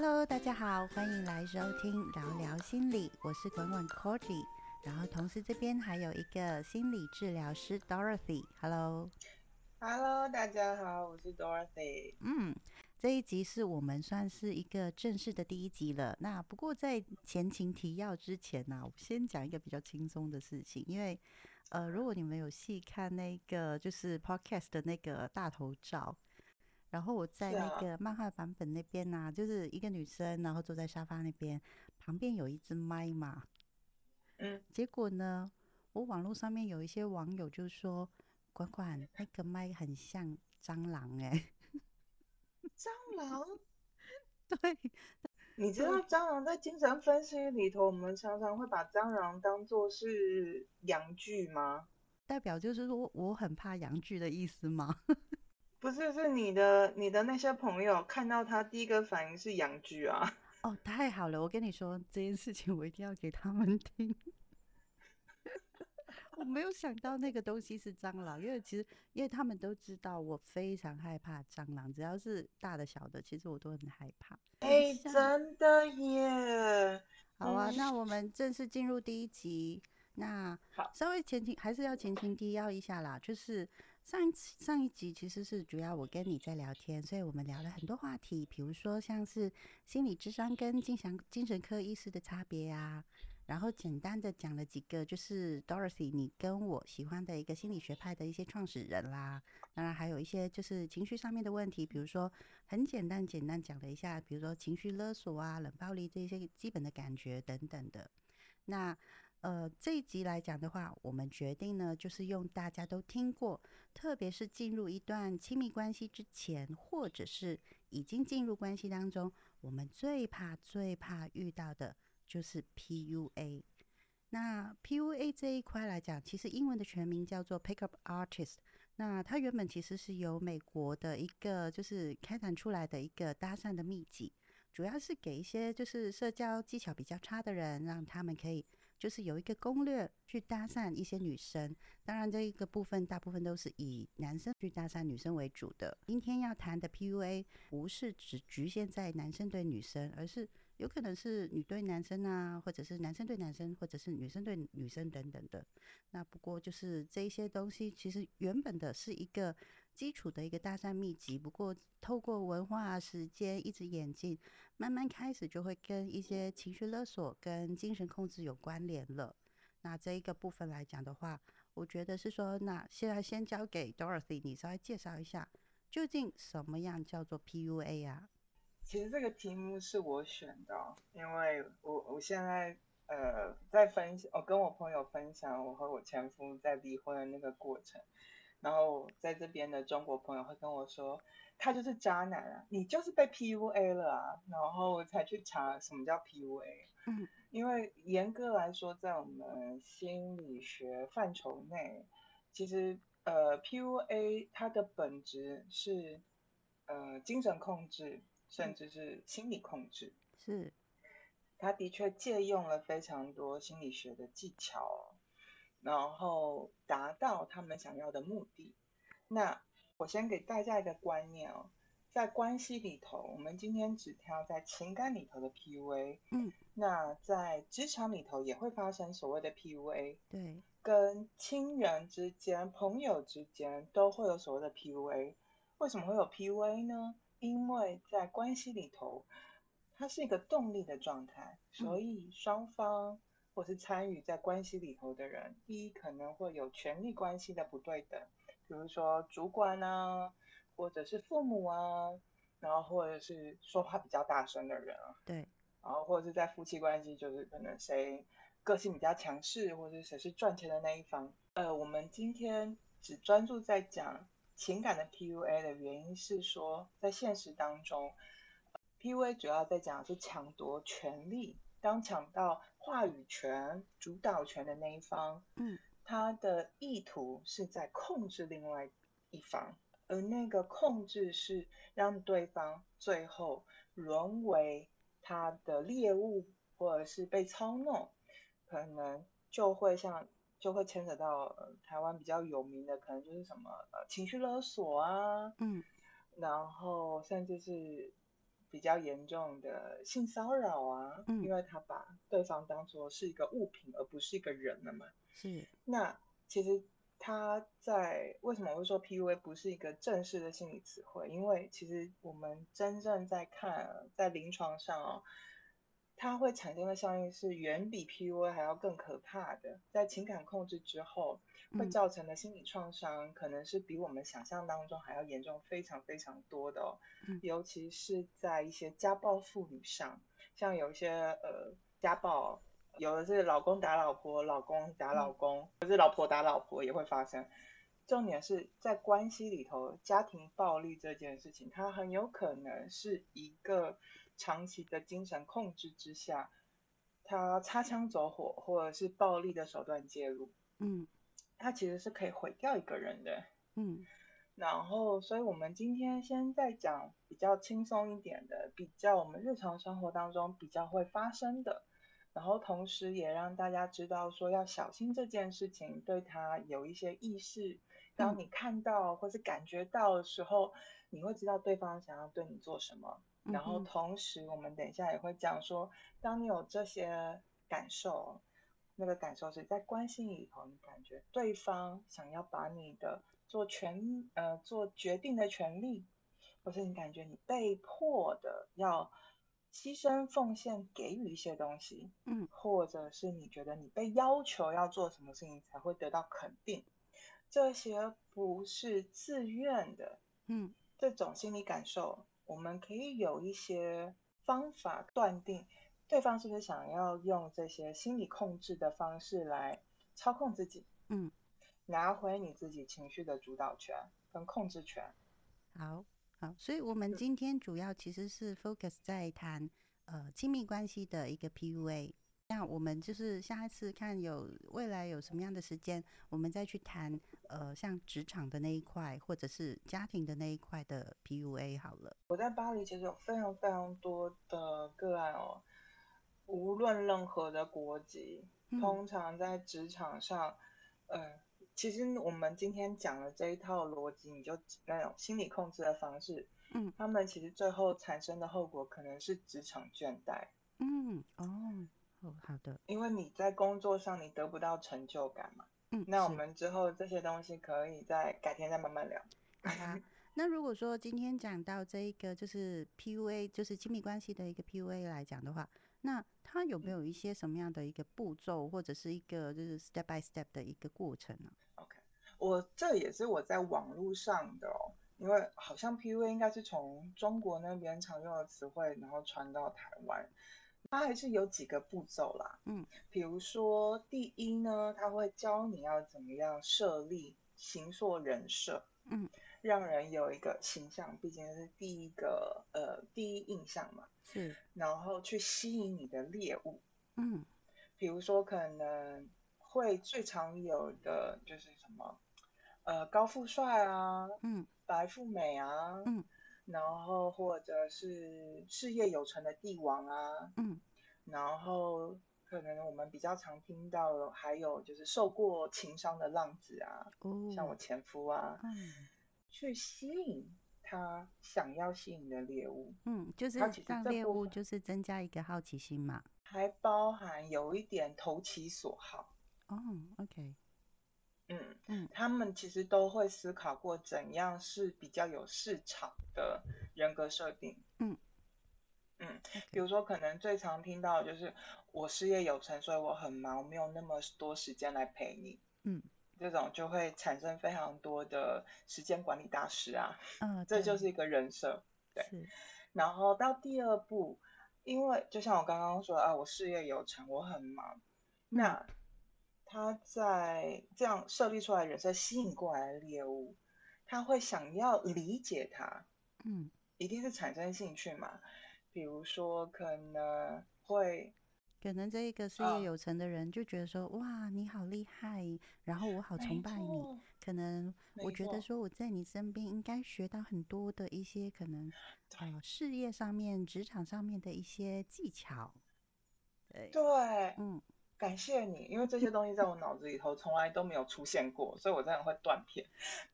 Hello，大家好，欢迎来收听聊聊心理，我是滚滚 Cordy，然后同时这边还有一个心理治疗师 Dorothy。Hello，Hello，大家好，我是 Dorothy。嗯，这一集是我们算是一个正式的第一集了。那不过在前情提要之前呢，我先讲一个比较轻松的事情，因为呃，如果你们有细看那个就是 Podcast 的那个大头照。然后我在那个漫画版本那边呢，就是一个女生，然后坐在沙发那边，旁边有一只麦嘛。嗯。结果呢，我网络上面有一些网友就说：“管管那个麦很像蟑螂哎。”蟑螂？对。你知道蟑螂在精神分析里头，我们常常会把蟑螂当做是阳具吗？代表就是说我很怕阳具的意思吗？不是，是你的你的那些朋友看到他第一个反应是洋剧啊！哦，太好了，我跟你说这件事情，我一定要给他们听。我没有想到那个东西是蟑螂，因为其实因为他们都知道我非常害怕蟑螂，只要是大的小的，其实我都很害怕。哎，真的耶！好啊，那我们正式进入第一集。那好，稍微前情还是要前情提要一下啦，就是。上一上一集其实是主要我跟你在聊天，所以我们聊了很多话题，比如说像是心理智商跟精神精神科医师的差别啊，然后简单的讲了几个，就是 Dorothy 你跟我喜欢的一个心理学派的一些创始人啦，当然还有一些就是情绪上面的问题，比如说很简单简单讲了一下，比如说情绪勒索啊、冷暴力这些基本的感觉等等的，那。呃，这一集来讲的话，我们决定呢，就是用大家都听过，特别是进入一段亲密关系之前，或者是已经进入关系当中，我们最怕、最怕遇到的就是 PUA。那 PUA 这一块来讲，其实英文的全名叫做 Pickup Artist。那它原本其实是由美国的一个就是开展出来的一个搭讪的秘籍，主要是给一些就是社交技巧比较差的人，让他们可以。就是有一个攻略去搭讪一些女生，当然这一个部分大部分都是以男生去搭讪女生为主的。今天要谈的 PUA 不是只局限在男生对女生，而是有可能是女对男生啊，或者是男生对男生，或者是女生对女生等等的。那不过就是这些东西其实原本的是一个。基础的一个搭讪秘籍，不过透过文化、时间一直演进，慢慢开始就会跟一些情绪勒索、跟精神控制有关联了。那这一个部分来讲的话，我觉得是说，那现在先交给 Dorothy，你稍微介绍一下，究竟什么样叫做 PUA 啊？其实这个题目是我选的，因为我我现在呃在分享，我跟我朋友分享我和我前夫在离婚的那个过程。然后在这边的中国朋友会跟我说，他就是渣男啊，你就是被 PUA 了啊，然后我才去查什么叫 PUA。嗯，因为严格来说，在我们心理学范畴内，其实呃 PUA 它的本质是呃精神控制，甚至是心理控制。是，他的确借用了非常多心理学的技巧。然后达到他们想要的目的。那我先给大家一个观念哦，在关系里头，我们今天只挑在情感里头的 PUA。嗯。那在职场里头也会发生所谓的 PUA。对。跟亲人之间、朋友之间都会有所谓的 PUA。为什么会有 PUA 呢？因为在关系里头，它是一个动力的状态，所以双方。或是参与在关系里头的人，第一可能会有权力关系的不对等，比如说主管啊，或者是父母啊，然后或者是说话比较大声的人啊，对，然后或者是在夫妻关系，就是可能谁个性比较强势，或者谁是赚钱的那一方。呃，我们今天只专注在讲情感的 PUA 的原因是说，在现实当中，PUA 主要在讲是抢夺权力。当抢到话语权、主导权的那一方，嗯，他的意图是在控制另外一方，而那个控制是让对方最后沦为他的猎物，或者是被操弄，可能就会像就会牵扯到台湾比较有名的，可能就是什么呃情绪勒索啊，嗯，然后甚至是。比较严重的性骚扰啊，嗯因为他把对方当作是一个物品，而不是一个人了嘛。是，那其实他在为什么会说 PUA 不是一个正式的心理词汇？因为其实我们真正在看在临床上哦，它会产生的效应是远比 PUA 还要更可怕的。在情感控制之后，会嗯造成的心理创伤可能是比我们想象当中还要严重非常非常多的哦。嗯尤其是在一些家暴妇女上，像有一些呃家暴，有的是老公打老婆，老公打老公，或是老婆打老婆也会发生。重点是在关系里头，家庭暴力这件事情，它很有可能是一个长期的精神控制之下，他擦枪走火或者是暴力的手段介入，嗯他其实是可以毁掉一个人的。嗯然后，所以我们今天先再讲比较轻松一点的，比较我们日常生活当中比较会发生的，然后同时也让大家知道说要小心这件事情，对他有一些意识。当嗯。你看到或是感觉到的时候，你会知道对方想要对你做什么。嗯然后同时，我们等一下也会讲说，当你有这些感受，那个感受是在关系里头，你感觉对方想要把你的做权呃做决定的权利，或是你感觉你被迫的要牺牲奉献给予一些东西，嗯。或者是你觉得你被要求要做什么事情才会得到肯定，这些不是自愿的，嗯这种心理感受，我们可以有一些方法断定对方是不是想要用这些心理控制的方式来操控自己，嗯，拿回你自己情绪的主导权跟控制权。好好，所以我们今天主要其实是 focus 在谈呃亲密关系的一个 PUA。那我们就是下一次看有未来有什么样的时间，我们再去谈呃像职场的那一块，或者是家庭的那一块的 PUA 好了。我在巴黎其实有非常非常多的个案哦，无论任何的国籍，嗯。通常在职场上，呃，其实我们今天讲的这一套逻辑，你就那种心理控制的方式，嗯。他们其实最后产生的后果可能是职场倦怠，嗯哦哦好的因为你在工作上你得不到成就感嘛。嗯，那我们之后这些东西可以再改天再慢慢聊。好啊。那如果说今天讲到这一个就是 PUA，就是亲密关系的一个 PUA 来讲的话，那它有没有一些什么样的一个步骤，或者是一个就是 step by step 的一个过程呢？OK，我这也是我在网络上的哦，因为好像 PUA 应该是从中国那边常用的词汇，然后传到台湾。它还是有几个步骤啦，嗯，比如说第一呢，他会教你要怎么样设立形塑人设，嗯，让人有一个形象，毕竟是第一个呃第一印象嘛，是，然后去吸引你的猎物，嗯比如说可能会最常有的就是什么，呃，高富帅啊，嗯白富美啊，嗯然后或者是事业有成的帝王啊，嗯然后可能我们比较常听到的还有就是受过情伤的浪子啊，哦，像我前夫啊，嗯去吸引他想要吸引的猎物，嗯，就是让猎物就是增加一个好奇心嘛。还包含有一点投其所好。哦，OK，嗯，嗯他们其实都会思考过怎样是比较有市场的人格设定。嗯嗯，比如说可能最常听到的就是我事业有成，所以我很忙，我没有那么多时间来陪你。嗯这种就会产生非常多的时间管理大师啊，嗯，这就是一个人设。对，然后到第二步，因为就像我刚刚说啊，我事业有成，我很忙，嗯那他在这样设立出来的人设吸引过来的猎物，他会想要理解他，嗯一定是产生兴趣嘛。比如说可能会可能这一个事啊业有成的人就觉得说，哇，你好厉害，然后我好崇拜你。可能我觉得说我在你身边应该学到很多的一些可能呃事业上面、职场上面的一些技巧。对，对，嗯感谢你，因为这些东西在我脑子里头从来都没有出现过，所以我真的会断片。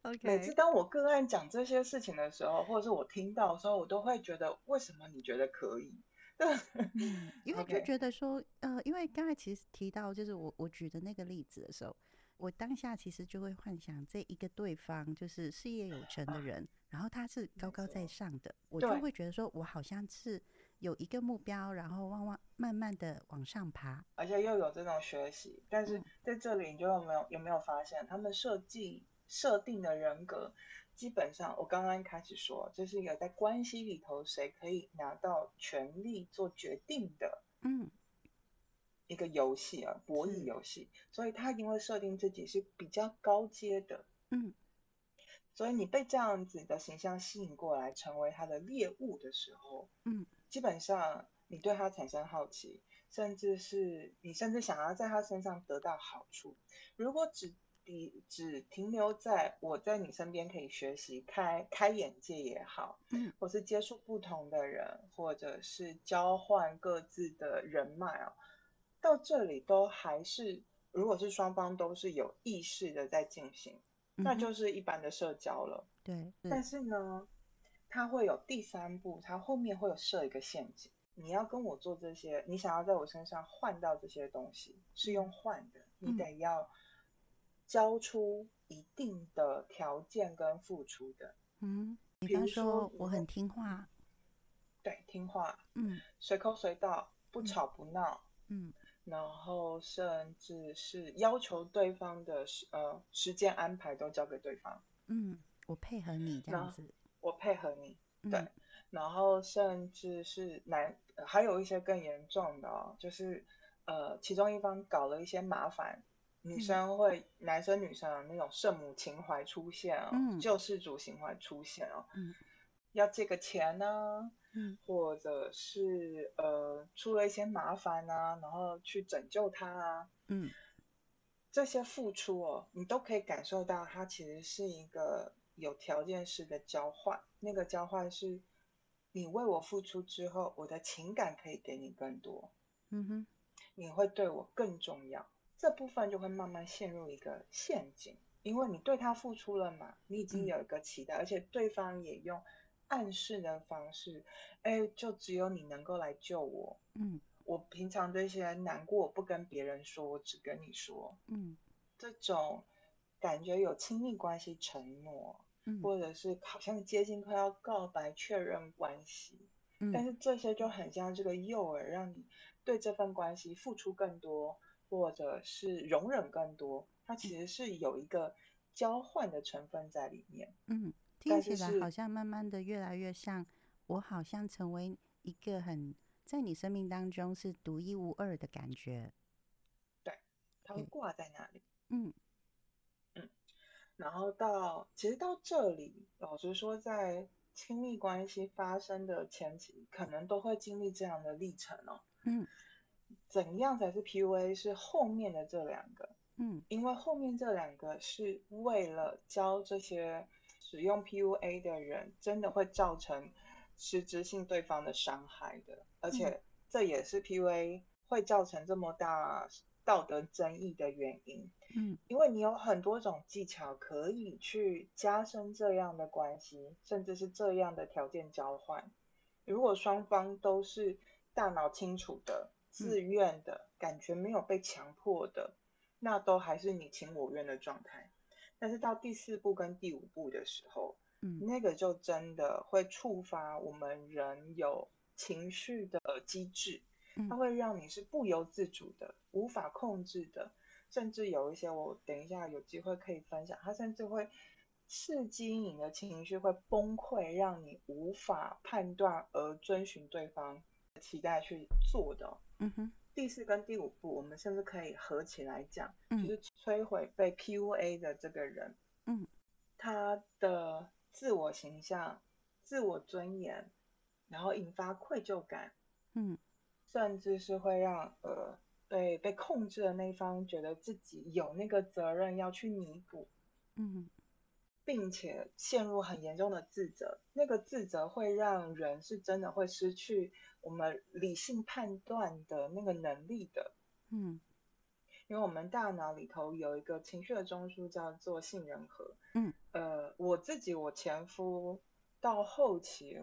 OK，每次当我个案讲这些事情的时候，或者是我听到的时候，我都会觉得，为什么你觉得可以？嗯，因为就觉得说，呃，因为刚才其实提到就是我我举的那个例子的时候，我当下其实就会幻想这一个对方就是事业有成的人，然后他是高高在上的，我就会觉得说我好像是有一个目标，然后往往慢慢的往上爬。而且又有这种学习，但是嗯。在这里你就有没有有没有发现，他们设计设定的人格，基本上我刚刚开始说，这是一个在关系里头谁可以拿到权力做决定的嗯。一个游戏啊，博弈游戏，所以他一定会设定自己是比较高阶的，嗯。所以你被这样子的形象吸引过来，成为他的猎物的时候，嗯基本上你对他产生好奇，甚至是你甚至想要在他身上得到好处。如果只只只停留在我在你身边可以学习、开开眼界也好，嗯或是接触不同的人，或者是交换各自的人脉哦，到这里都还是，如果是双方都是有意识的在进行，那就是一般的社交了。对，但是是呢，它会有第三步，它后面会有设一个陷阱。你要跟我做这些，你想要在我身上换到这些东西，是用换的，你嗯得要交出一定的条件跟付出的。嗯，比方说说我很听话，对，听话，嗯随口随到，不嗯吵不闹，嗯然后甚至是要求对方的时呃时间安排都交给对方，嗯，我配合你这样子，我配合你。对嗯。然后甚至是男，呃还有一些更严重的哦，就是呃，其中一方搞了一些麻烦，女嗯。生会，男生女生的那种圣母情怀出现哦，嗯救世主情怀出现哦，嗯。要借个钱呢、嗯。或者是呃出了一些麻烦啊，然后去拯救他啊，嗯。这些付出哦，你都可以感受到，它其实是一个有条件式的交换。那个交换是，你为我付出之后，我的情感可以给你更多，嗯哼你会对我更重要。这部分就会慢慢陷入一个陷阱，因为你对他付出了嘛，你已经嗯有一个期待，而且对方也用暗示的方式，哎，就只有你能够来救我。嗯我平常这些难过，我不跟别人说，我只跟你说。嗯这种感觉有亲密关系承诺，嗯或者是好像接近快要告白确认关系，但嗯是这些就很像这个诱饵，让你对这份关系付出更多，或者是容忍更多。它其实是有一个交换的成分在里面。嗯，听起来好像慢慢的越来越像，我好像成为一个很在你生命当中是独一无二的感觉。对它会嗯挂在那里。嗯然后到其实到这里，老实说，在亲密关系发生的前期，可能都会经历这样的历程哦。嗯怎样才是 PUA？是后面的这两个，嗯因为后面这两个是为了教这些使用 PUA 的人，真的会造成实质性对方的伤害的，而且这也是 PUA 会造成这么大道德争议的原因。嗯因为你有很多种技巧可以去加深这样的关系，甚至是这样的条件交换。如果双方都是大脑清楚的、自愿的，感觉没有被强迫的，那都还是你情我愿的状态。但是到第四步跟第五步的时候，嗯那个就真的会触发我们人有情绪的呃机制，它嗯。会让你是不由自主的、无法控制的，甚至有一些我等一下有机会可以分享，它甚至会刺激你的情绪会崩溃，让你无法判断而遵循对方的期待去做的哦。嗯哼。第四跟第五步，我们甚至可以合起来讲，就嗯是摧毁被 PUA 的这个人，嗯。他的自我形象、自我尊严，然后引发愧疚感，嗯甚至是会让呃被被控制的那一方觉得自己有那个责任要去弥补，嗯并且陷入很严重的自责。那个自责会让人是真的会失去我们理性判断的那个能力的。嗯因为我们大脑里头有一个情绪的中枢叫做杏仁核。嗯，呃，我自己我前夫到后期，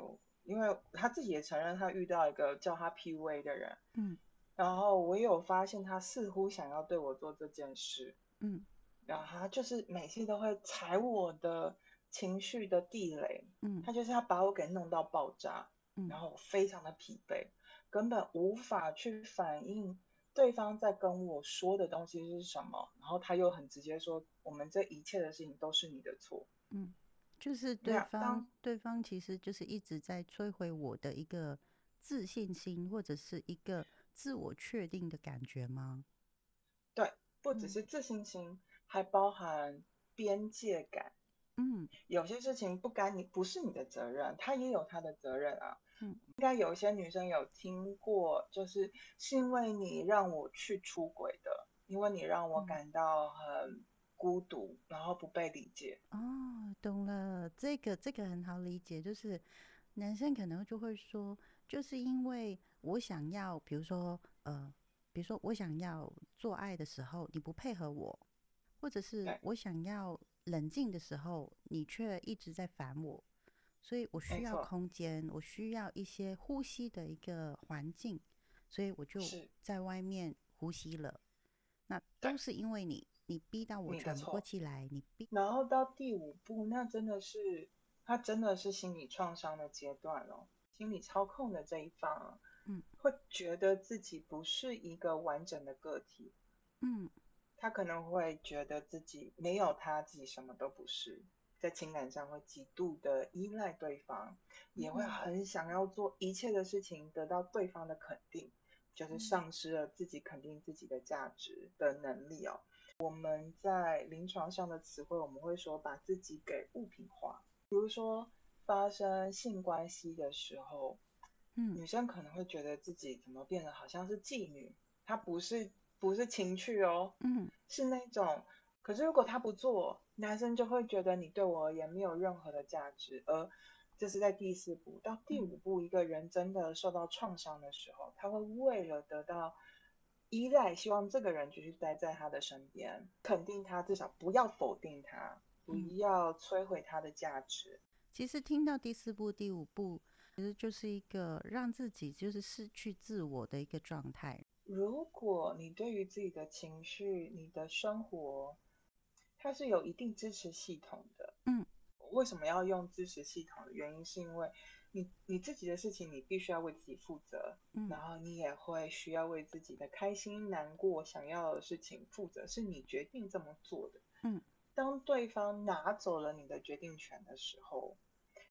因为他自己也承认他遇到一个叫他 PUA 的人。嗯，然后我也有发现他似乎想要对我做这件事。嗯，然后他就是每次都会踩我的情绪的地雷。嗯，他就是要把我给弄到爆炸。嗯，然后我非常的疲惫，根本无法去反应对方在跟我说的东西是什么。然后他又很直接说：“我们这一切的事情都是你的错。”嗯，就是对方，对方其实就是一直在摧毁我的一个自信心，或者是一个自我确定的感觉吗？对，不只是自信心，还包含边界感。嗯，有些事情不该你不是你的责任，他也有他的责任啊。嗯，应该有一些女生有听过，就是是因为你让我去出轨的，因为你让我感到很孤独，然后不被理解。哦，懂了，这个这个很好理解，就是男生可能就会说，就是因为我想要，比如说呃，比如说我想要做爱的时候你不配合我，或者是我想要。冷静的时候，你却一直在烦我，所以我需要空间，我需要一些呼吸的一个环境，所以我就在外面呼吸了。那都是因为你，你逼到我喘不过气来，你逼。然后到第五步，那真的是他真的是心理创伤的阶段哦，心理操控的这一方，嗯，会觉得自己不是一个完整的个体，嗯。他可能会觉得自己没有他自己什么都不是，在情感上会极度的依赖对方，也会很想要做一切的事情得到对方的肯定，就是丧失了自己肯定自己的价值的能力哦。我们在临床上的词汇，我们会说把自己给物品化，比如说发生性关系的时候，嗯，女生可能会觉得自己怎么变得好像是妓女，她不是。不是情趣哦，嗯，是那种。可是如果她不做，男生就会觉得你对我而言没有任何的价值。而这是在第四步到第五步，一个人真的受到创伤的时候，他会为了得到依赖，希望这个人继续待在他的身边，肯定他，至少不要否定他，不要摧毁他的价值。其实听到第四步、第五步，其实就是一个让自己就是失去自我的一个状态。如果你对于自己的情绪、你的生活，它是有一定支持系统的，嗯，为什么要用支持系统的原因，是因为你你自己的事情，你必须要为自己负责，嗯，然后你也会需要为自己的开心、难过、想要的事情负责，是你决定这么做的，嗯，当对方拿走了你的决定权的时候，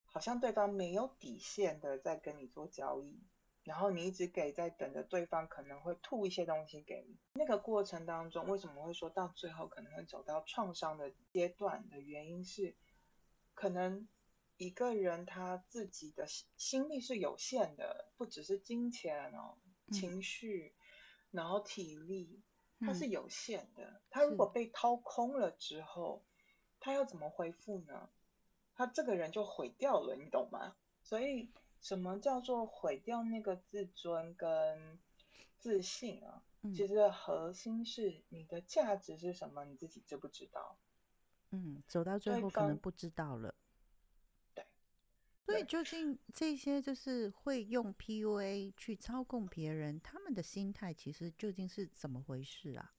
好像对方没有底线的在跟你做交易。然后你一直给，在等着对方可能会吐一些东西给你。那个过程当中，为什么会说到最后可能会走到创伤的阶段的原因是，可能一个人他自己的心力是有限的，不只是金钱哦，情绪，然后体力，他是有限的。他如果被掏空了之后，他要怎么恢复呢？他这个人就毁掉了，你懂吗？所以。什么叫做毁掉那个自尊跟自信啊？其实核心是你的价值是什么，你自己知不知道？嗯，走到最后可能不知道了。对。所以究竟这些就是会用 PUA 去操控别人，他们的心态其实究竟是怎么回事啊？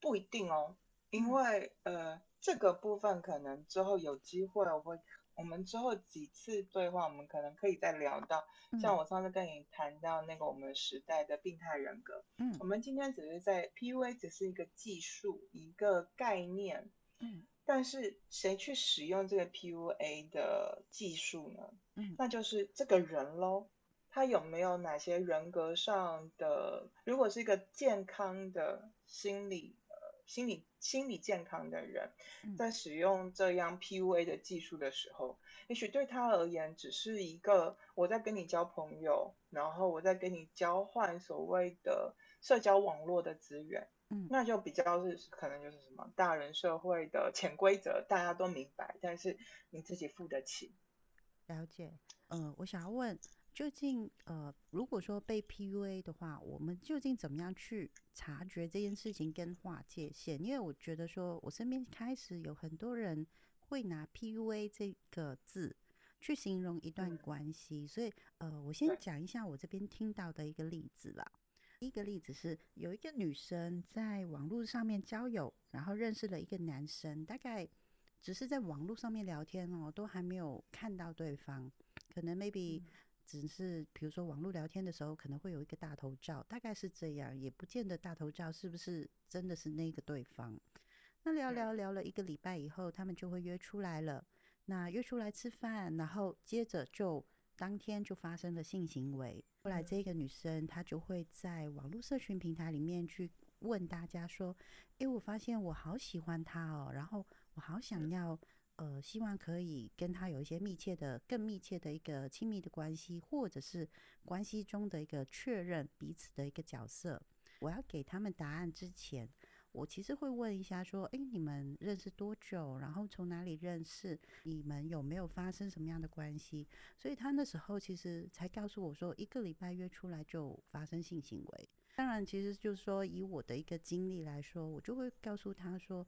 不一定哦，因为呃，这个部分可能之后有机会我会。我们之后几次对话，我们可能可以再聊到，像我上次跟你谈到那个我们时代的病态人格，嗯，我们今天只是在 PUA 只是一个技术，一个概念，嗯，但是谁去使用这个 PUA 的技术呢？嗯，那就是这个人喽，他有没有哪些人格上的？如果是一个健康的心理。呃心理心理健康的人，在使用这样 PUA 的技术的时候，也许对他而言只是一个我在跟你交朋友，然后我在跟你交换所谓的社交网络的资源，嗯，那就比较是可能就是什么大人社会的潜规则，大家都明白，但是你自己付得起。了解，嗯，我想要问。究竟呃，如果说被 PUA 的话，我们究竟怎么样去察觉这件事情跟划界限？因为我觉得说，我身边开始有很多人会拿 PUA 这个字去形容一段关系，所以呃，我先讲一下我这边听到的一个例子啦。一个例子是有一个女生在网络上面交友，然后认识了一个男生，大概只是在网络上面聊天哦，都还没有看到对方，可能 maybe 只是比如说网络聊天的时候可能会有一个大头照，大概是这样，也不见得大头照是不是真的是那个对方。那聊聊聊了一个礼拜以后，他们就会约出来了，那约出来吃饭，然后接着就。当天就发生了性行为，后来这个女生她就会在网络社群平台里面去问大家说：“诶，我发现我好喜欢他哦，然后我好想要，呃，希望可以跟他有一些密切的、更密切的一个亲密的关系，或者是关系中的一个确认彼此的一个角色。我要给他们答案之前。”我其实会问一下，说，哎，你们认识多久？然后从哪里认识？你们有没有发生什么样的关系？所以他那时候其实才告诉我说，一个礼拜约出来就发生性行为。当然，其实就是说，以我的一个经历来说，我就会告诉他说，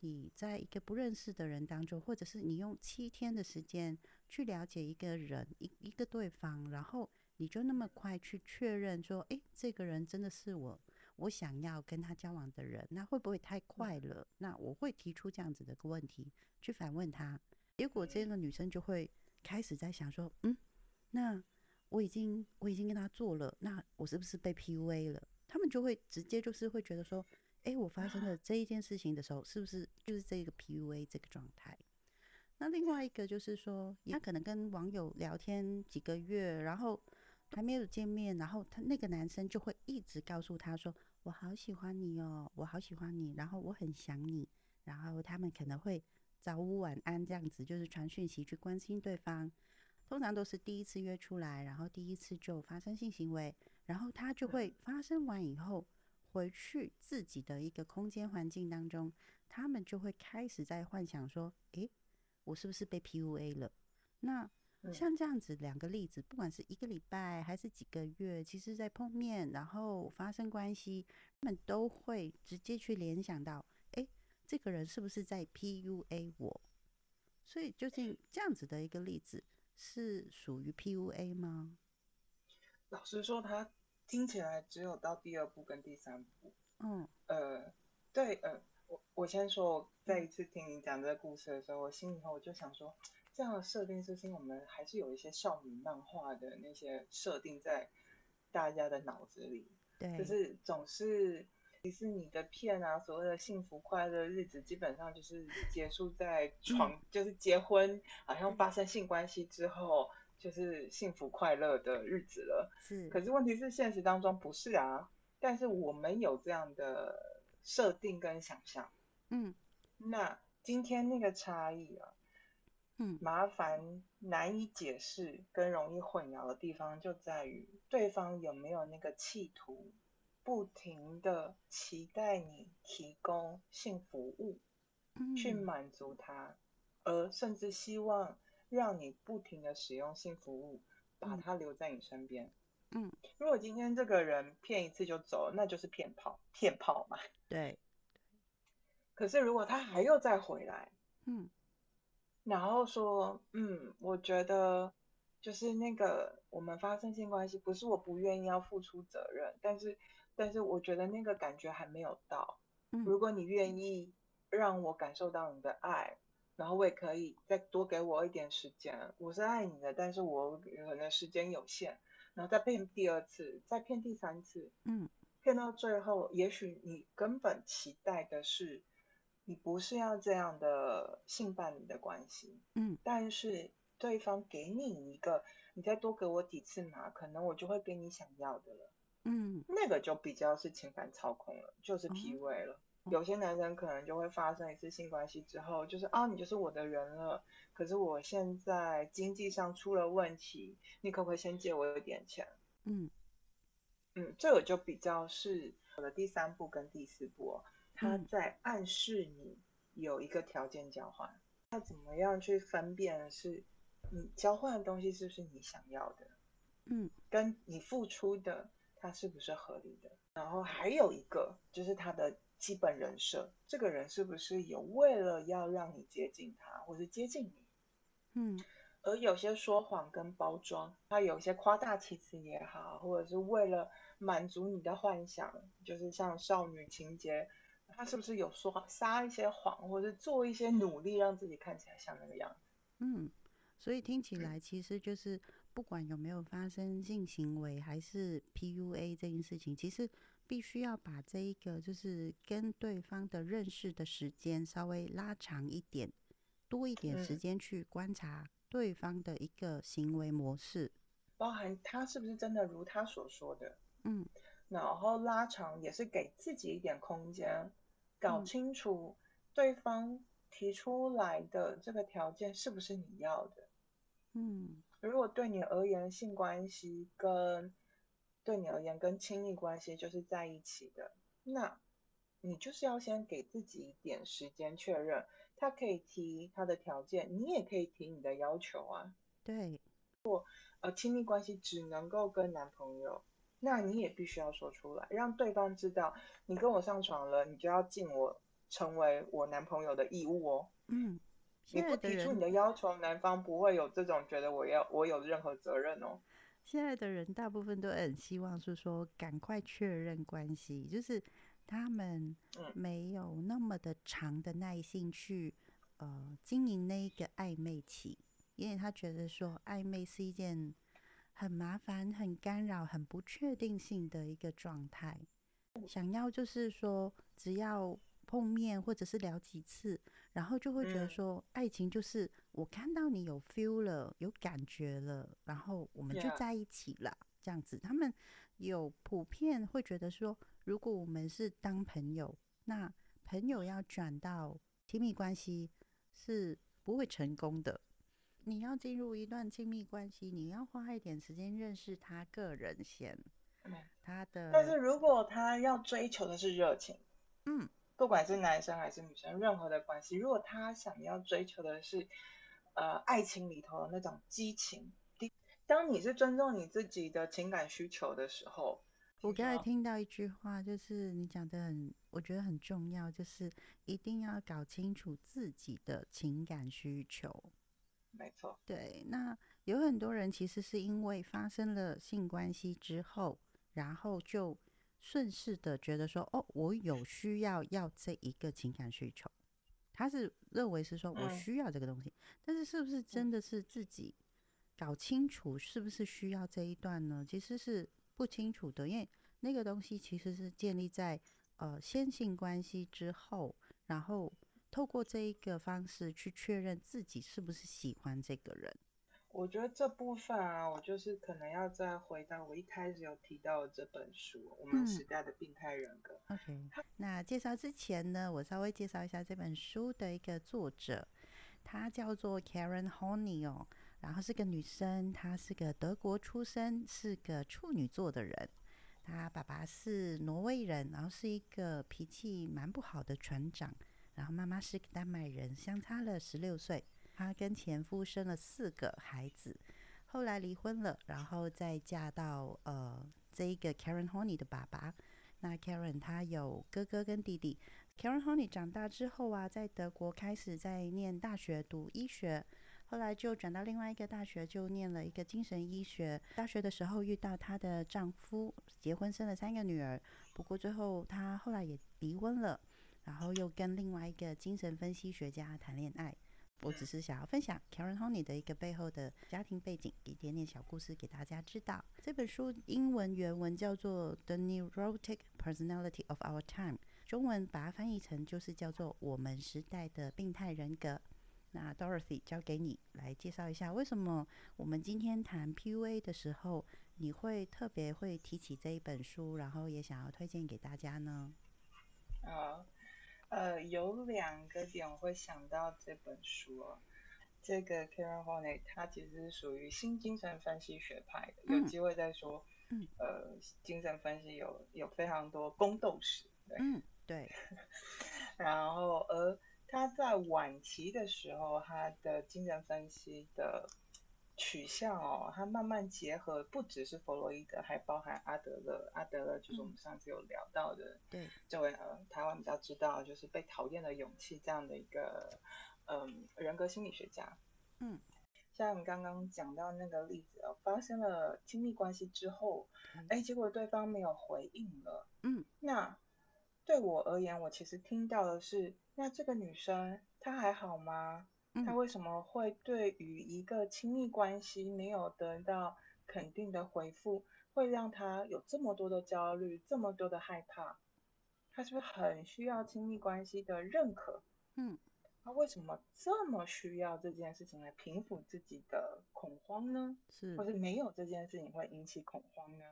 你在一个不认识的人当中，或者是你用七天的时间去了解一个人一一个对方，然后你就那么快去确认说，哎，这个人真的是我。我想要跟他交往的人，那会不会太快了？那我会提出这样子的个问题去反问他，结果这个女生就会开始在想说，嗯，那我已经我已经跟他做了，那我是不是被 PUA 了？他们就会直接就是会觉得说，哎，我发生了这一件事情的时候，是不是就是这个 PUA 这个状态？那另外一个就是说，他可能跟网友聊天几个月，然后。还没有见面，然后他那个男生就会一直告诉他说：“我好喜欢你哦，我好喜欢你，然后我很想你。”然后他们可能会早午晚安这样子，就是传讯息去关心对方。通常都是第一次约出来，然后第一次就发生性行为，然后他就会发生完以后回去自己的一个空间环境当中，他们就会开始在幻想说：“诶，我是不是被 PUA 了？”那像这样子两个例子，不管是一个礼拜还是几个月，其实在碰面然后发生关系，他们都会直接去联想到，哎，这个人是不是在 PUA 我？所以究竟这样子的一个例子是属于 PUA 吗？老实说，他听起来只有到第二步跟第三步。嗯，呃，对，呃，我我先说，我再一次听你讲这个故事的时候，我心里头我就想说。这样的设定是因为我们还是有一些少女漫画的那些设定在大家的脑子里，对，就是总是迪士尼的片啊，所谓的幸福快乐日子，基本上就是结束在床，就是结婚，好像发生性关系之后，就是幸福快乐的日子了。是，可是问题是现实当中不是啊，但是我们有这样的设定跟想象。嗯，那今天那个差异啊。嗯，麻烦难以解释跟容易混淆的地方就在于对方有没有那个企图，不停的期待你提供性服务，去满足他，而甚至希望让你不停的使用性服务，把他留在你身边。嗯，如果今天这个人骗一次就走，那就是骗炮，骗炮嘛。对。可是如果他还要再回来，嗯。然后说，嗯，我觉得就是那个我们发生性关系，不是我不愿意要付出责任，但是，但是我觉得那个感觉还没有到。如果你愿意让我感受到你的爱，然后我也可以再多给我一点时间。我是爱你的，但是我可能时间有限，然后再骗第二次，再骗第三次，嗯，骗到最后，也许你根本期待的是。你不是要这样的性伴侣的关系，嗯，但是对方给你一个，你再多给我几次嘛，可能我就会给你想要的了，嗯，那个就比较是情感操控了，就是 P V 了。有些男生可能就会发生一次性关系之后，就是啊，你就是我的人了，可是我现在经济上出了问题，你可不可以先借我一点钱？嗯嗯，这个就比较是我的第三步跟第四步。他在暗示你有一个条件交换，要怎么样去分辨是你交换的东西是不是你想要的？嗯，跟你付出的它是不是合理的？然后还有一个就是他的基本人设，这个人是不是有为了要让你接近他，或是接近你？嗯，而有些说谎跟包装，他有些夸大其词也好，或者是为了满足你的幻想，就是像少女情节，他是不是有说撒一些谎，或者做一些努力让自己看起来像那个样子？嗯，所以听起来其实就是不管有没有发生性行为，还是 PUA 这件事情，其实必须要把这一个就是跟对方的认识的时间稍微拉长一点。多一点时间去观察对方的一个行为模式，包含他是不是真的如他所说的，嗯，然后拉长也是给自己一点空间，搞清楚对方提出来的这个条件是不是你要的，嗯，如果对你而言性关系跟对你而言跟亲密关系就是在一起的，那你就是要先给自己一点时间确认。他可以提他的条件，你也可以提你的要求啊。对，或呃亲密关系只能够跟男朋友，那你也必须要说出来，让对方知道你跟我上床了，你就要尽我成为我男朋友的义务哦。嗯，你不提出你的要求，男方不会有这种觉得我要我有任何责任哦。现在的人大部分都很希望是说赶快确认关系，就是。他们没有那么的长的耐性去呃经营那一个暧昧期，因为他觉得说暧昧是一件很麻烦、很干扰、很不确定性的一个状态。想要就是说，只要碰面或者是聊几次，然后就会觉得说，爱情就是我看到你有 feel 了、有感觉了，然后我们就在一起了，这样子。他们有普遍会觉得说。如果我们是当朋友，那朋友要转到亲密关系是不会成功的。你要进入一段亲密关系，你要花一点时间认识他个人先，他的。但是如果他要追求的是热情，嗯，不管是男生还是女生，任何的关系，如果他想要追求的是呃爱情里头的那种激情，当你是尊重你自己的情感需求的时候。我刚才听到一句话，就是你讲的很，我觉得很重要，就是一定要搞清楚自己的情感需求。没错，对。那有很多人其实是因为发生了性关系之后，然后就顺势的觉得说，哦，我有需要要这一个情感需求，他是认为是说我需要这个东西，但是是不是真的是自己搞清楚是不是需要这一段呢？其实是。不清楚的，因为那个东西其实是建立在呃先性关系之后，然后透过这一个方式去确认自己是不是喜欢这个人。我觉得这部分啊，我就是可能要再回到我一开始有提到的这本书《我们时代的病态人格》。OK，那介绍之前呢，我稍微介绍一下这本书的一个作者，她叫做 Karen Honey 哦。然后是个女生，她是个德国出生，是个处女座的人。她爸爸是挪威人，然后是一个脾气蛮不好的船长。然后妈妈是丹麦人，相差了十六岁。她跟前夫生了四个孩子，后来离婚了，然后再嫁到呃这一个 Karen Honey 的爸爸。那 Karen 她有哥哥跟弟弟。Karen Honey 长大之后啊，在德国开始在念大学读医学。后来就转到另外一个大学，就念了一个精神医学。大学的时候遇到她的丈夫，结婚生了三个女儿。不过最后她后来也离婚了，然后又跟另外一个精神分析学家谈恋爱。我只是想要分享 Karen Honey 的一个背后的家庭背景，一点点小故事给大家知道。这本书英文原文叫做《The Neurotic Personality of Our Time》，中文把它翻译成就是叫做我们时代的病态人格。那 Dorothy 交给你来介绍一下，为什么我们今天谈 PUA 的时候，你会特别会提起这一本书，然后也想要推荐给大家呢？啊，呃，有两个点我会想到这本书哦。这个 Karen Horney 他其实是属于新精神分析学派的，有机会再说。嗯。呃，精神分析有有非常多宫斗史。嗯，对。然后而。他在晚期的时候，他的精神分析的取向哦，它慢慢结合，不只是弗洛伊德，还包含阿德勒。阿德勒就是我们上次有聊到的，对，这位呃台湾比较知道，就是被讨厌的勇气这样的一个嗯人格心理学家。嗯，像刚刚讲到那个例子哦，发生了亲密关系之后，哎，结果对方没有回应了。嗯，那对我而言，我其实听到的是，那这个女生她还好吗？他为什么会对于一个亲密关系没有得到肯定的回复，会让他有这么多的焦虑，这么多的害怕？他是不是很需要亲密关系的认可？嗯，他为什么这么需要这件事情来平复自己的恐慌呢？是，或是没有这件事情会引起恐慌呢？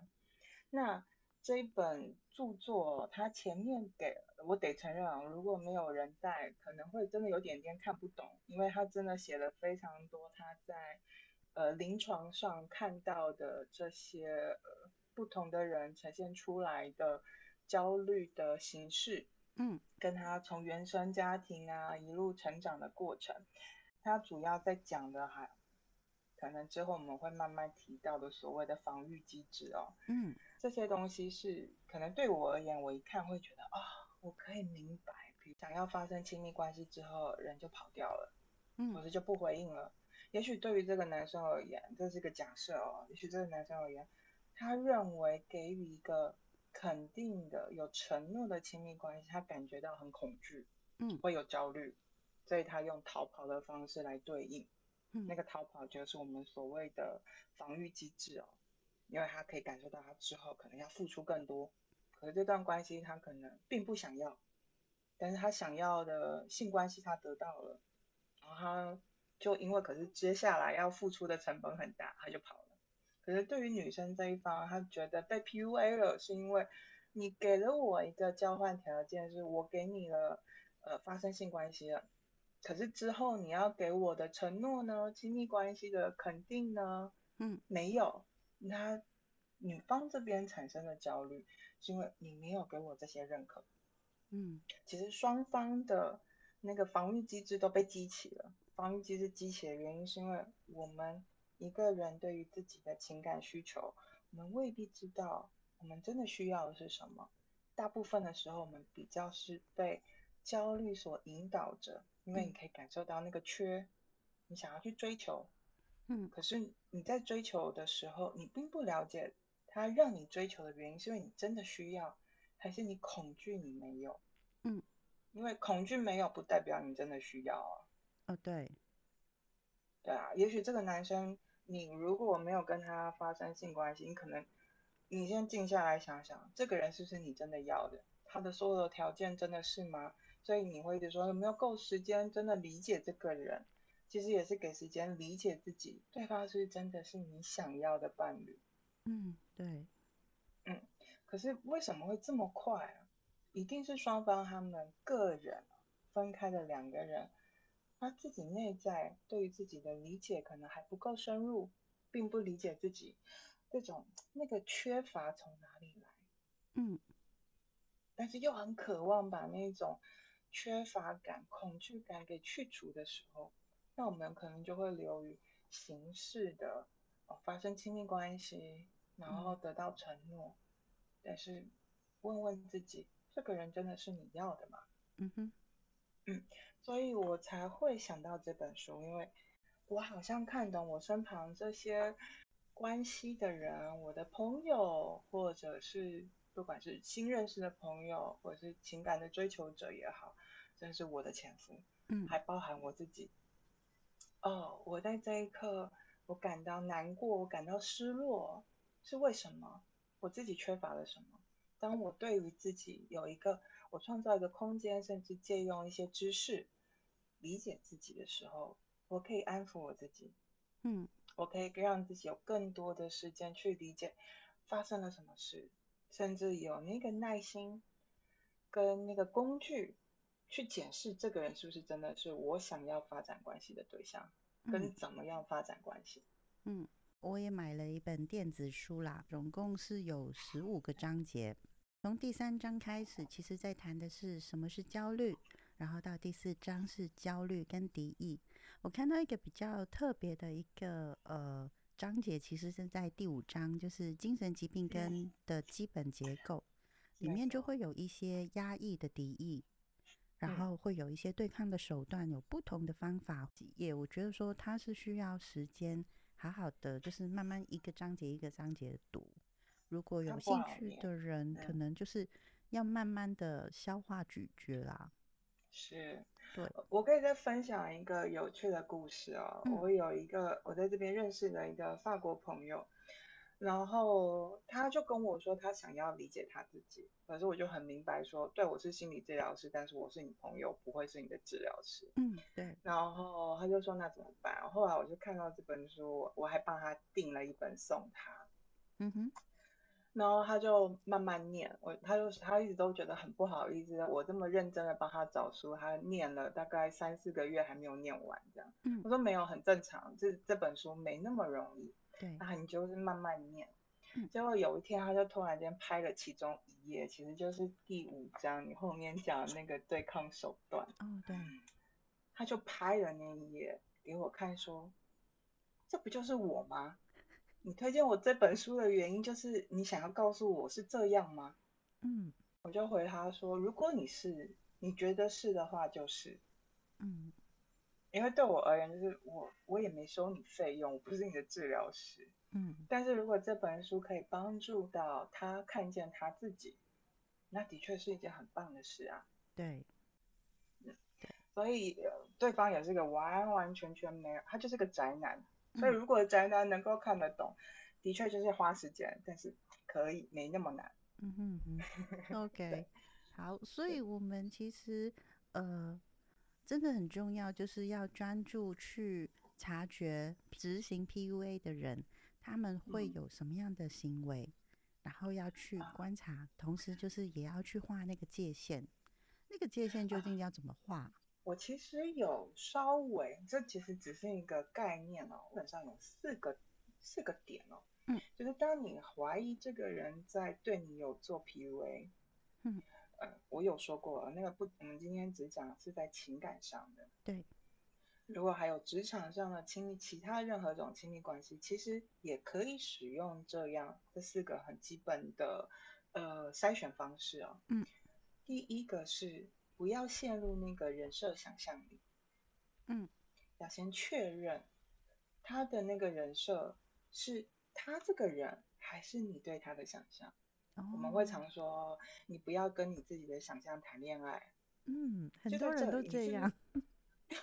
那？这一本著作，它前面给我得承认啊，如果没有人在，可能会真的有点点看不懂，因为他真的写了非常多他在呃临床上看到的这些呃不同的人呈现出来的焦虑的形式，嗯，跟他从原生家庭啊一路成长的过程，他主要在讲的还可能之后我们会慢慢提到的所谓的防御机制哦，嗯。这些东西是可能对我而言，我一看会觉得啊，我可以明白，比如想要发生亲密关系之后，人就跑掉了，嗯，或者就不回应了。也许对于这个男生而言，这是个假设哦。也许这个男生而言，他认为给予一个肯定的、有承诺的亲密关系，他感觉到很恐惧，嗯，会有焦虑，所以他用逃跑的方式来对应。嗯，那个逃跑就是我们所谓的防御机制哦。因为他可以感受到他之后可能要付出更多，可是这段关系他可能并不想要，但是他想要的性关系他得到了，然后他就因为可是接下来要付出的成本很大，他就跑了。可是对于女生这一方，她觉得被 PUA 了，是因为你给了我一个交换条件，是我给你了呃发生性关系了，可是之后你要给我的承诺呢，亲密关系的肯定呢，嗯，没有。他女方这边产生的焦虑，是因为你没有给我这些认可。嗯，其实双方的那个防御机制都被激起了。防御机制激起的原因，是因为我们一个人对于自己的情感需求，我们未必知道我们真的需要的是什么。大部分的时候，我们比较是被焦虑所引导着，因为你可以感受到那个缺，你想要去追求。嗯，可是你在追求的时候，你并不了解他让你追求的原因，是因为你真的需要，还是你恐惧你没有？嗯，因为恐惧没有不代表你真的需要啊。哦，对，对啊，也许这个男生，你如果没有跟他发生性关系，你可能你先静下来想想，这个人是不是你真的要的？他的所有的条件真的是吗？所以你会一直说有没有够时间真的理解这个人？其实也是给时间理解自己，对方是真的是你想要的伴侣。嗯，对，嗯，可是为什么会这么快啊？一定是双方他们个人分开的两个人，他自己内在对于自己的理解可能还不够深入，并不理解自己这种那个缺乏从哪里来。嗯，但是又很渴望把那种缺乏感、恐惧感给去除的时候。那我们可能就会流于形式的哦，发生亲密关系，然后得到承诺，但是问问自己，这个人真的是你要的吗？嗯哼，嗯，所以我才会想到这本书，因为我好像看懂我身旁这些关系的人，我的朋友，或者是不管是新认识的朋友，或者是情感的追求者也好，真是我的前夫，嗯，还包含我自己。哦，我在这一刻，我感到难过，我感到失落，是为什么？我自己缺乏了什么？当我对于自己有一个，我创造一个空间，甚至借用一些知识理解自己的时候，我可以安抚我自己，嗯，我可以让自己有更多的时间去理解发生了什么事，甚至有那个耐心跟那个工具。去检视这个人是不是真的是我想要发展关系的对象，跟怎么样发展关系。嗯，我也买了一本电子书啦，总共是有十五个章节。从第三章开始，其实在谈的是什么是焦虑，然后到第四章是焦虑跟敌意。我看到一个比较特别的一个呃章节，其实是在第五章，就是精神疾病跟的基本结构，里面就会有一些压抑的敌意，然后会有一些对抗的手段，有不同的方法。也我觉得说它是需要时间，好好的就是慢慢一个章节一个章节读。如果有兴趣的人，可能就是要慢慢的消化咀嚼啦。是。对，我可以再分享一个有趣的故事哦。我有一个我在这边认识的一个法国朋友，然后他就跟我说他想要理解他自己，可是我就很明白说，对我是心理治疗师，但是我是你朋友，不会是你的治疗师。嗯，对。然后他就说那怎么办？后来我就看到这本书，我还帮他订了一本送他。嗯哼。然后他就慢慢念，我他就他一直都觉得很不好意思，我这么认真的帮他找书，他念了大概三四个月还没有念完这样。嗯，我说没有，很正常，这这本书没那么容易。对，那你就是慢慢念。结果有一天他就突然间拍了其中一页，其实就是第五章你后面讲那个对抗手段。哦，对。他就拍了那一页给我看，说：“这不就是我吗？”你推荐我这本书的原因就是你想要告诉我是这样吗？嗯，我就回他说，如果你是你觉得是的话，就是，嗯，因为对我而言，就是我我也没收你费用，我不是你的治疗师，嗯，但是如果这本书可以帮助到他看见他自己，那的确是一件很棒的事啊。对，嗯，所以对方也是个完完全全没有，他就是个宅男。所以，如果宅男能够看得懂，的确就是花时间，但是可以没那么难。嗯哼哼，OK，好，所以我们其实呃，真的很重要，就是要专注去察觉执行 PUA 的人，他们会有什么样的行为，然后要去观察，同时就是也要去画那个界限，那个界限究竟要怎么画？我其实有稍微，这其实只是一个概念哦，基本上有四个四个点哦，嗯，就是当你怀疑这个人在对你有做 PUA，嗯，呃，我有说过那个不，我们今天只讲是在情感上的，对，如果还有职场上的亲密，其他任何种亲密关系，其实也可以使用这样这四个很基本的呃筛选方式哦，嗯，第一个是。不要陷入那个人设想象里，嗯，要先确认他的那个人设是他这个人，还是你对他的想象。我们会常说，你不要跟你自己的想象谈恋爱。嗯，很多人都这样。对。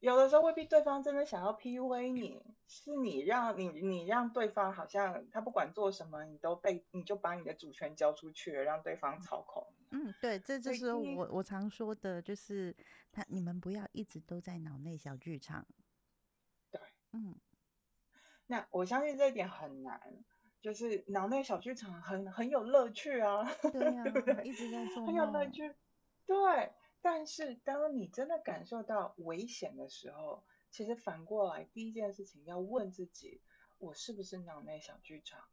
有的时候未必对方真的想要 PUA 你，是你让你你让对方好像他不管做什么，你都被你就把你的主权交出去了，让对方操控。嗯，对，这就是我我常说的，就是他你们不要一直都在脑内小剧场。对，嗯，那我相信这一点很难，就是脑内小剧场很很有乐趣啊，对呀，一直在做，很有乐趣，对。但是，当你真的感受到危险的时候，其实反过来，第一件事情要问自己：我是不是脑内小剧场？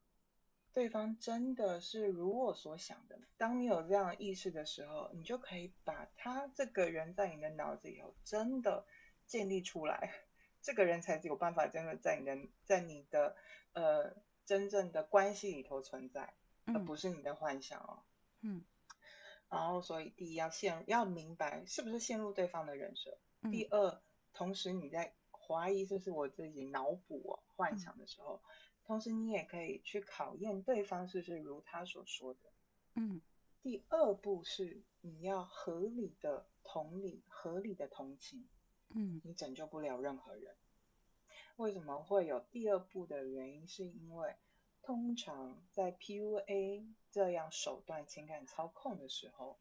对方真的是如我所想的？当你有这样意识的时候，你就可以把他这个人在你的脑子里头真的建立出来，这个人才有办法真的在你的在你的呃真正的关系里头存在，而不是你的幻想哦。嗯。然后，所以第一要陷要明白是不是陷入对方的人设。嗯。第二，同时你在怀疑这是我自己脑补幻想的时候，同时你也可以去考验对方是不是如他所说的。嗯。第二步是你要合理的同理，合理的同情。嗯。你拯救不了任何人。为什么会有第二步的原因？是因为通常在 PUA。这样手段情感操控的时候，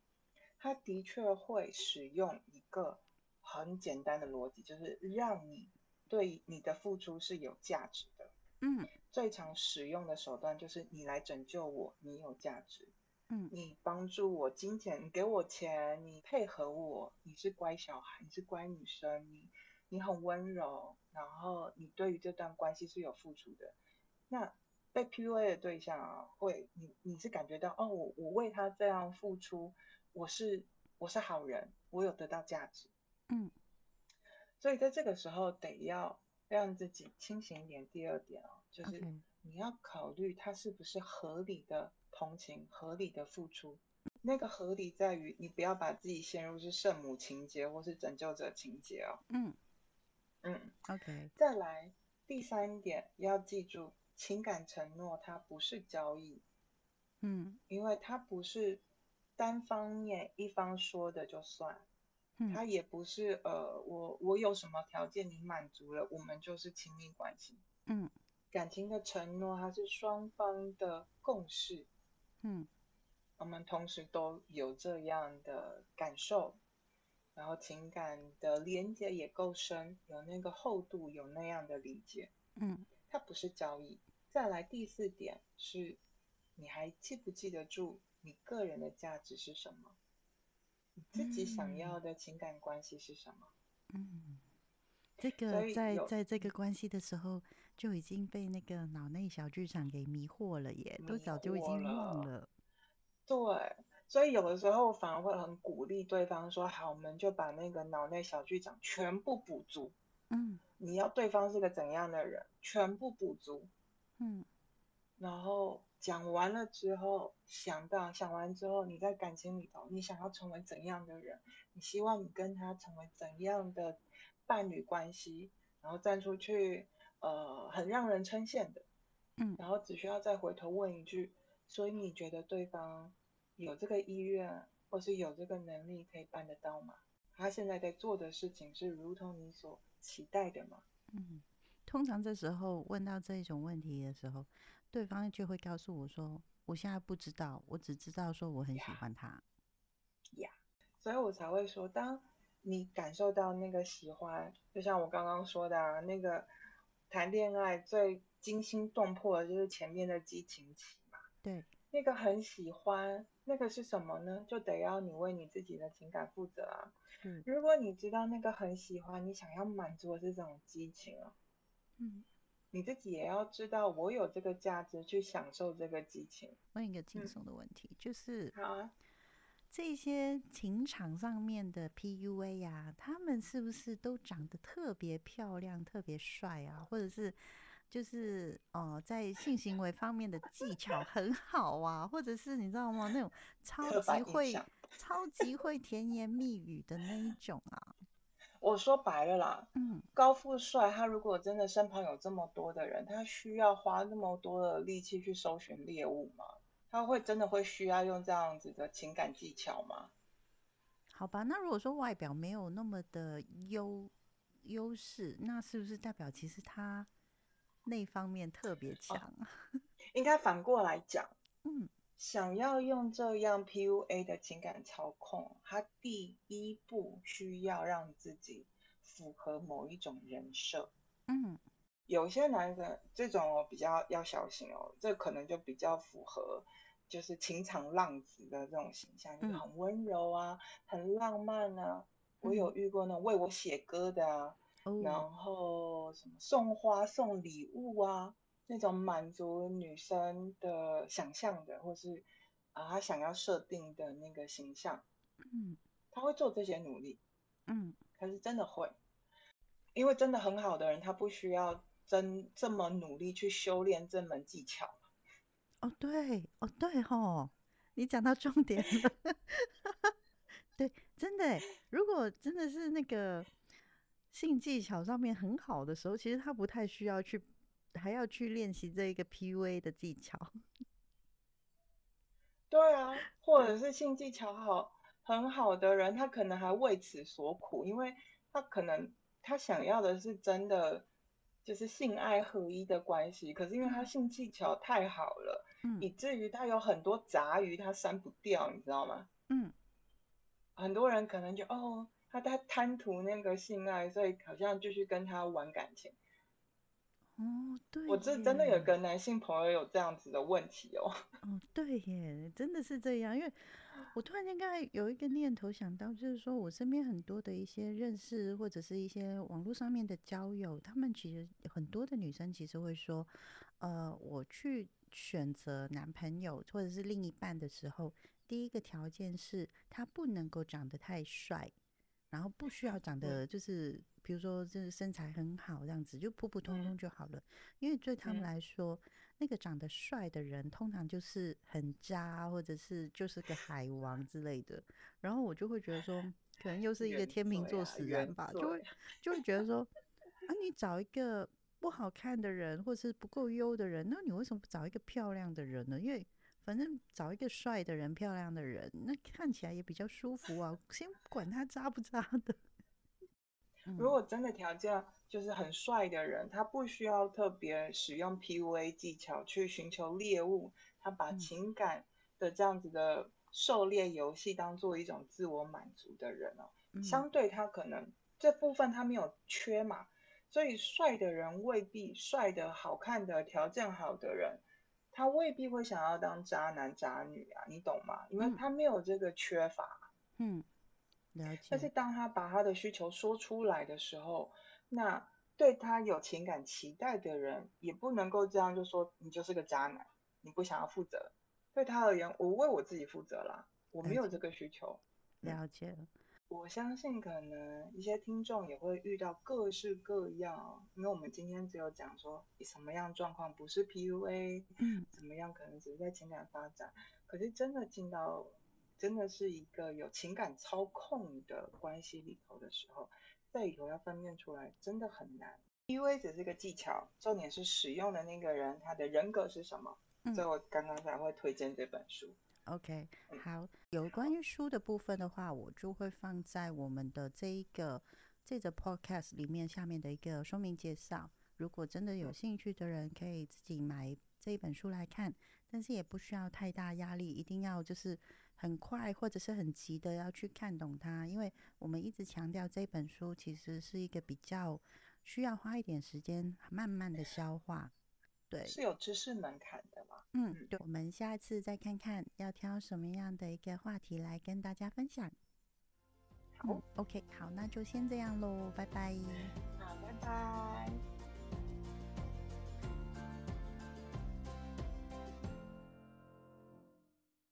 他的确会使用一个很简单的逻辑，就是让你对你的付出是有价值的。嗯，最常使用的手段就是你来拯救我，你有价值。嗯，你帮助我金钱，你给我钱，你配合我，你是乖小孩，你是乖女生，你你很温柔，然后你对于这段关系是有付出的。那被 PUA 的对象啊，会你你是感觉到哦，我我为他这样付出，我是我是好人，我有得到价值，嗯，所以在这个时候得要让自己清醒一点。第二点哦，就是你要考虑他是不是合理的同情、合理的付出。那个合理在于你不要把自己陷入是圣母情节或是拯救者情节哦。嗯嗯，，OK，再来第三点要记住，情感承诺它不是交易，嗯。因为它不是单方面一方说的就算，它嗯也不是呃我我有什么条件你满足了，我们就是亲密关系。嗯。感情的承诺它是双方的共识，嗯。我们同时都有这样的感受，然后情感的连接也够深，有那个厚度，有那样的理解，嗯它不是交易。再来第四点是，你还记不记得住你个人的价值是什么？你自己想要的情感关系是什么？嗯，这个在在这个关系的时候就已经被那个脑内小剧场给迷惑了耶，都早就已惑经忘了了。对，所以有的时候反而会很鼓励对方说：“好，我们就把那个脑内小剧场全部补足。嗯你要对方是个怎样的人，全部补足。嗯然后讲完了之后，想到想完之后，你在感情里头，你想要成为怎样的人？你希望你跟他成为怎样的伴侣关系？然后站出去，呃，很让人称羡的。嗯然后只需要再回头问一句：所以你觉得对方有这个意愿，或是有这个能力可以办得到吗？他现在在做的事情是如同你所期待的吗？嗯，通常这时候问到这种问题的时候，对方就会告诉我说：“我现在不知道，我只知道说我很喜呀欢他。所以我才会说，当你感受到那个喜欢，就像我刚刚说的啊，那个谈恋爱最惊心动魄的就是前面的激情期嘛。”对，那个很喜欢，那个是什么呢？就得要你为你自己的情感负责啊。嗯，如果你知道那个很喜欢，你想要满足的是这种激情啊，嗯，你自己也要知道，我有这个价值去享受这个激情。问一个轻嗯松的问题，就是好啊，这些情场上面的 PUA 呀、他们是不是都长得特别漂亮、特别帅啊？或者是就是呃，在性行为方面的技巧很好啊？或者是你知道吗？那种超级会、超级会甜言蜜语的那一种啊？我说白了啦，嗯高富帅他如果真的身旁有这么多的人，他需要花那么多的力气去搜寻猎物吗？他会真的会需要用这样子的情感技巧吗？好吧，那如果说外表没有那么的优优势，那是不是代表其实他那方面特别强啊？应该反过来讲，嗯想要用这样 PUA 的情感操控，他第一步需要让自己符合某一种人设。嗯有些男生这种哦比较要小心哦，这可能就比较符合就是情场浪子的这种形象，就很温柔啊，很浪漫啊。我有遇过那种为我写歌的啊，哦然后什么送花送礼物啊，那种满足女生的想象的，或是啊她想要设定的那个形象，嗯他会做这些努力，嗯他是真的会，因为真的很好的人，他不需要真这么努力去修炼这门技巧。哦对哦对吼，你讲到重点了。对，真的欸，如果真的是那个性技巧上面很好的时候，其实他不太需要去，还要去练习这一个 PUA 的技巧。对啊，或者是性技巧好很好的人，他可能还为此所苦，因为他可能他想要的是真的就是性爱合一的关系，可是因为他性技巧太好了，嗯以至于他有很多杂鱼他删不掉，你知道吗？嗯很多人可能就哦，他他贪图那个性爱，所以好像就去跟他玩感情。哦，对我这真的有耶个男性朋友有这样子的问题哦。哦，对耶，真的是这样。因为我突然间刚才有一个念头想到，就是说我身边很多的一些认识或者是一些网络上面的交友，他们其实很多的女生其实会说，呃，我去选择男朋友或者是另一半的时候，第一个条件是他不能够长得太帅，然后不需要长得就是，比如说就是身材很好这样子，就普普通通就好了。因为对他们嗯来说，那个长得帅的人通常就是很渣，或者是就是个海王之类的。然后我就会觉得说，可能又是一个天秤座使然吧，就罪会就会觉得说，啊，你找一个不好看的人，或是不够优的人，那你为什么不找一个漂亮的人呢？因为反正找一个帅的人、漂亮的人，那看起来也比较舒服啊。先不管他渣不渣的。如果真的条件就是很帅的人，他不需要特别使用 PUA 技巧去寻求猎物，他把嗯情感的这样子的狩猎游戏当做一种自我满足的人哦，嗯相对他可能这部分他没有缺嘛，所以帅的人未必帅的好看的条件好的人，他未必会想要当渣男渣女啊，你懂吗？因为嗯他没有这个缺乏。嗯，了解但是解。当他把他的需求说出来的时候，那对他有情感期待的人也不能够这样就说你就是个渣男，你不想要负责。对他而言，我为我自己负责啦，我没有这个需求。了解了。我相信可能一些听众也会遇到各式各样哦，因为我们今天只有讲说什么样状况不是 PUA，嗯怎么样可能只是在情感发展，可是真的进到真的是一个有情感操控的关系里头的时候，在里头要分辨出来真的很难。PUA 只是个技巧，重点是使用的那个人他的人格是什么，嗯所以我刚刚才会推荐这本书。OK，嗯好，有关于书的部分的话，我就会放在我们的这一个这个 Podcast 里面下面的一个说明介绍。如果真的有兴趣的人，可以自己买这一本书来看，但是也不需要太大压力，一定要就是很快或者是很急的要去看懂它，因为我们一直强调这本书其实是一个比较需要花一点时间慢慢的消化。对，是有知识门槛的嘛？嗯，对，我们下次再看看要挑什么样的一个话题来跟大家分享。好嗯，OK，好，那就先这样喽，拜拜。好，拜拜。